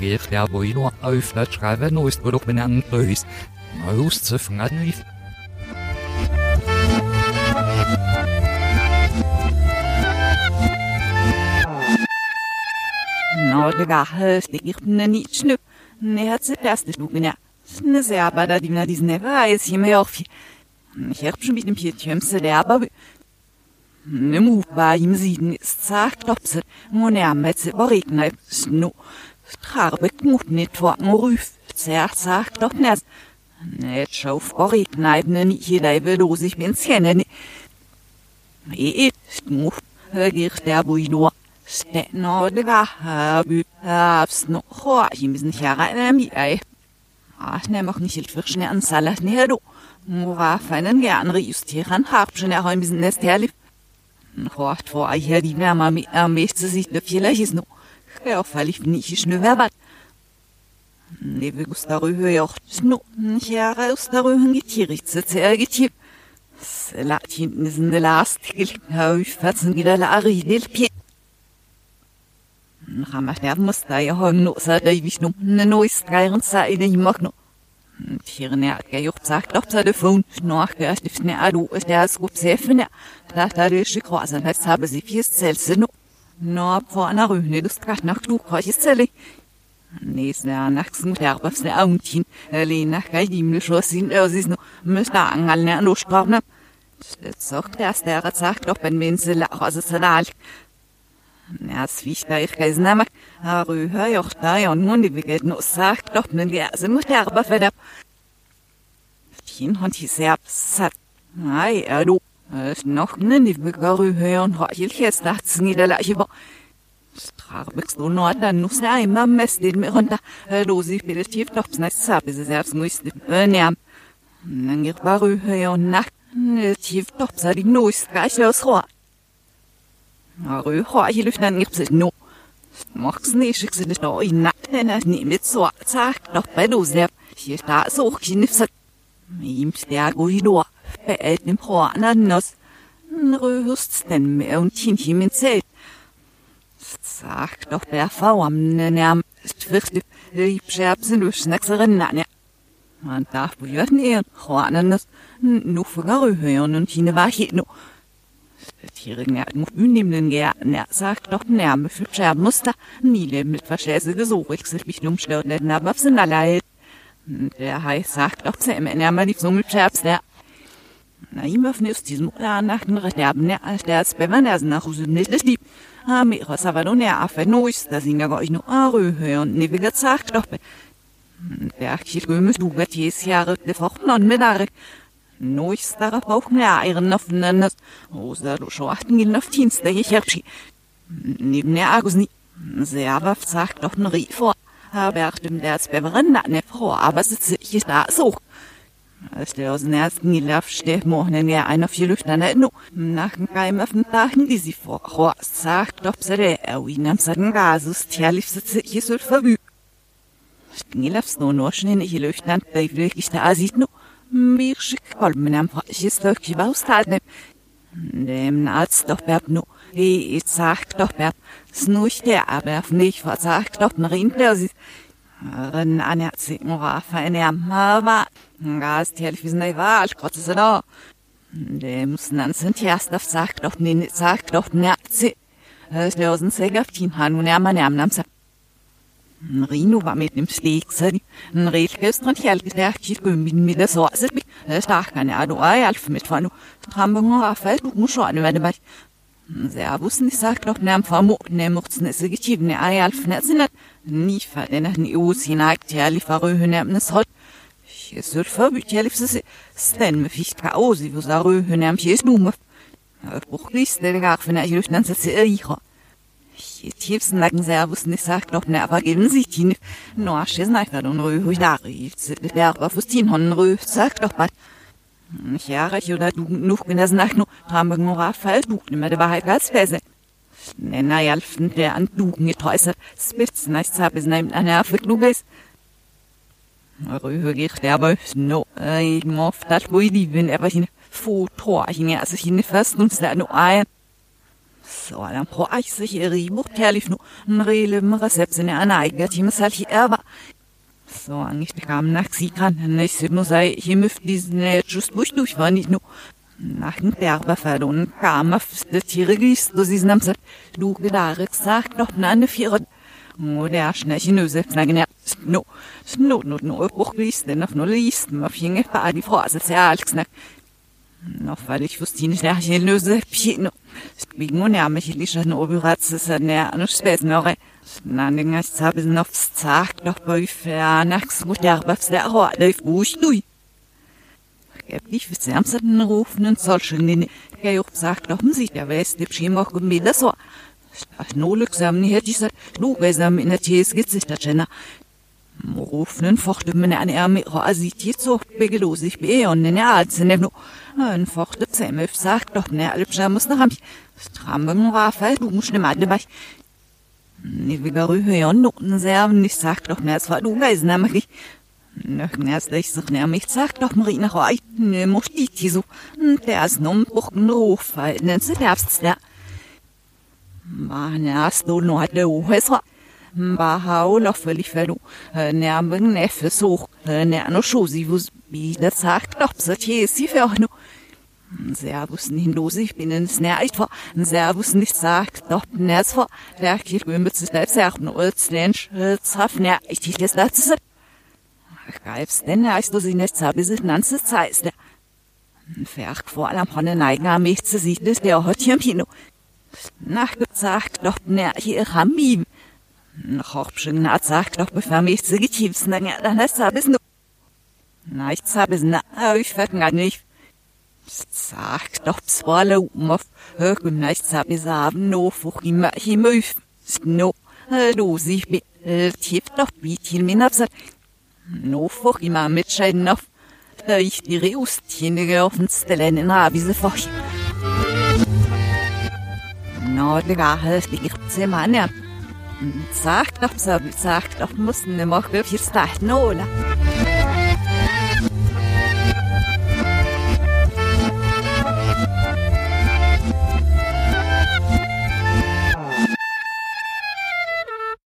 Geert der Boino, öffnet schreiben, ist Produkt benannt, Rös, Neus zu fangen, Nordega höstigirtne ničnu, ne hat se erste Lugina. Ne se aber da divna dizne weiß je me ofi. Ich hab schon mit dem Pietjömse der aber ne mu war im Sieden ist sagt dopse, mo ne met se borigna snu. Strarbe knut net vor rüf, zer sagt doch nes. Net schauf borigna ne jeder will los ich bin's kennen. E nu, hörgir der Buino. Nordega habu habs no ho im sind jara enemi ei. Ach ne mach nicht hilf schnell an Salat ne do. Mora feinen gern rejustieren hab schon er ein bisschen nest herli. Hort vor ei her die Wärmer mi am meiste sich de vielleicht is no. Ja, fall ich nicht schnell werbat. Ne wir gustarö hör auch no. Jara gustarö gitierig zu zer gitier. Salat hinten sind de last. Hau ich fatzen wieder la ari del pie. Ramaster musta ja hon no sa dei wis no ne no is geiren sa in i mag no. Tieren er ge jo sagt doch telefon noch ge ist ne adu ist der gut sefen ja. Da da de schi kroasen hat habe sie vier zelse no. No vor einer rühne das grad nach du koch ist zelle. Nes na nachs mit der was ne auntin. Le nach ge die mir scho sind er is no müsste angal ne no sprachne. Das sagt der der sagt doch wenn wenn sie also sanal. Ja auch da ja und nun die Wigget no sagt doch ne Gerse mit herber feder. Fin hat die selbst satt. Ei, er du, es noch ne die Wiggeru hör und heuchel jetzt nachts niederleiche war. Strarbix du nur dann nuss ja immer mess den mir runter. Du sie bildet tief doch nes sabe sie selbst nehmen. Dann geht baru hör und nacht. Tief doch sei die Nuss gleich aus Rohr. Arö har i lyften ner sig nu. Mox ni schicks in da in natten ni mit so sagt doch bei du sehr. Hier da so knifset. Im der guido. Fällt im Horn nos. Röhst denn mehr und hin hin in Zelt. Sagt doch der V am. Ist wirklich lieb scherbsen du schnackserin nane. Man darf wohl nie Horn nos. Nu für hören und hin war hier nu. Tieren unnehmen Gärten, er sagt doch Närme für Scherbenmuster, nie leben mit Verschläse gesucht, sich mich auf sind allein. Der heißt sagt doch Zähme, Närme die so mit Scherbs, der. Na, ihm öffnet aus diesem Plan nach den Recherben, der als der er nach Hause nicht lieb. Ah, mir ist aber nur der Affe, nur ist, da sind ja nicht nur Arö hören, nie wie gesagt, doch. Der Kirchgömes, du, wird jedes Jahr, der Fochten und Mittag. Nois darauf auch mehr Eieren auf Nennes. Oder du schwachten gehen auf Dienste, ich hab sie. Neben der Argus nie. Sehr waff sagt doch ein Rie vor. Aber auch dem der Zbeverin ne Frau, aber sitze ich da so. Als der aus dem ersten Gilaf steht, morgen ja einer vier Lüfter ne no. Nach Geheim auf den Tagen, die sie vor Rohr sagt, ob sie der Erwin am Satten Gasus, tierlich sitze ich wird verwü. Gilafs nur nur schnell ich Lüfter, bei wirklich da sieht no. Mir schick kolmen am ist doch gebaustalne. Dem Arzt doch berb nu, wie ich sagt doch berb, snuch der aber nicht versagt doch marin der sie. Ren an der Zingora feine Mama, gas telefisen ei war, als kotze se da. Dem nan sind erst auf sagt doch nee, sagt doch ne, sie. Es lösen sich auf die Hand und er man am Namsa. Rino var med dem slik, så en redkøstren kjælkestærk kikkummin med det så, det starkan er du er alt mit for nu. Trambunger har faldt du så an hvad det var. Servus, ich sag doch nem vermo, nem mutzen es gegebene ei alf netzinet. Nie fa den ni us hinagt ja lieferö hünemnes hot. Ich soll verbüt ja liefs sten me ficht wie so rö hünem hier ist nume. Bruch liest der gar wenn er hier dann sitze ich. Tiefsten Nacken Servus nicht sagt noch ne aber geben sich die no schissen einfach und ruhig da rief der auf Fustin hon rüf sagt doch mal. Ich ja recht oder du noch in das Nacht noch haben nur Fall du immer der Wahrheit als fese ne na jalfen der an du getäusert spitz nichts hab es Affe du bist. Rühe geht der aber no ich moff das wo ich die bin aber ich ich ne also ich ne fast und da nur ein Så er på eise her i bort herlig nå. Nrile med resepsen er neiga til meg selv her. So eigentlich kam nach sie kann nicht muss sei hier müft diesen just durch durch war nicht nur nach dem Berberfall und kam auf die Tiere gießt so sie sind du gedacht sagt noch eine vier og det er sånn ikke noe som snakker ned Nå, nå, nå, nå, og listen, og nå listen, og finge ferdig fra seg til alt snakk. Nå, for ich dass ich löse, pino. Wegen und ja, mich liegt schon oberatz, es hat ne, no spät noch. Ist noch noch bei Fernachs, gut, der was der Rohr, der ich du. Ich will selbst den rufen und soll schon den, der auch sagt, man sieht, der der Schimmer kommt mir das so. Nolukzam ni hedisa lugezam in ties gesichterchena. Morufnen fochte mene an er mit roasit jetzo begelosig be on ne alze nevno. Ein fochte zemef sagt doch ne alpja muss nach mich. Strambem Rafael du musst ne mal dabei. Ni vigaru hören noten sehr nicht sagt doch ne es war du weisen am ich. Nöchen erst ich sich ne mich sagt doch Marina Roi ne muss ich so. Der ist nun buchen Ruf weil ne selbst der. Mana sto no hat le uhesra. Ba hau lo völlig verdu. Ne am ne versuch. Ne no schusi wus wie das sagt doch so tie sie für auch no. Servus los, ich bin ins vor. Servus nicht sagt, doch Nerz vor. Der mit sich selbst nur als Lensch, zaff, ne, ich dich das dazu. Greifst denn, heißt du sie nicht, habe sie ganze Zeit. Ferk vor allem von den Neigen am mich zu sieht, ist der im Kino nachgesagt doch ne hier Rami noch auch schon nachsagt doch bevor mich zu dann ja dann hast du bis na ich hab es na ich werd gar nicht sag doch zwale um auf hören na ich hab es haben no fuch immer immer no du sie bin tief doch wie viel mir absat no fuch immer mitscheiden auf ich die Reustchen gelaufen stellen in Havise fort no det ga helt se man ja sagt doch sagt doch mussten immer wirklich start no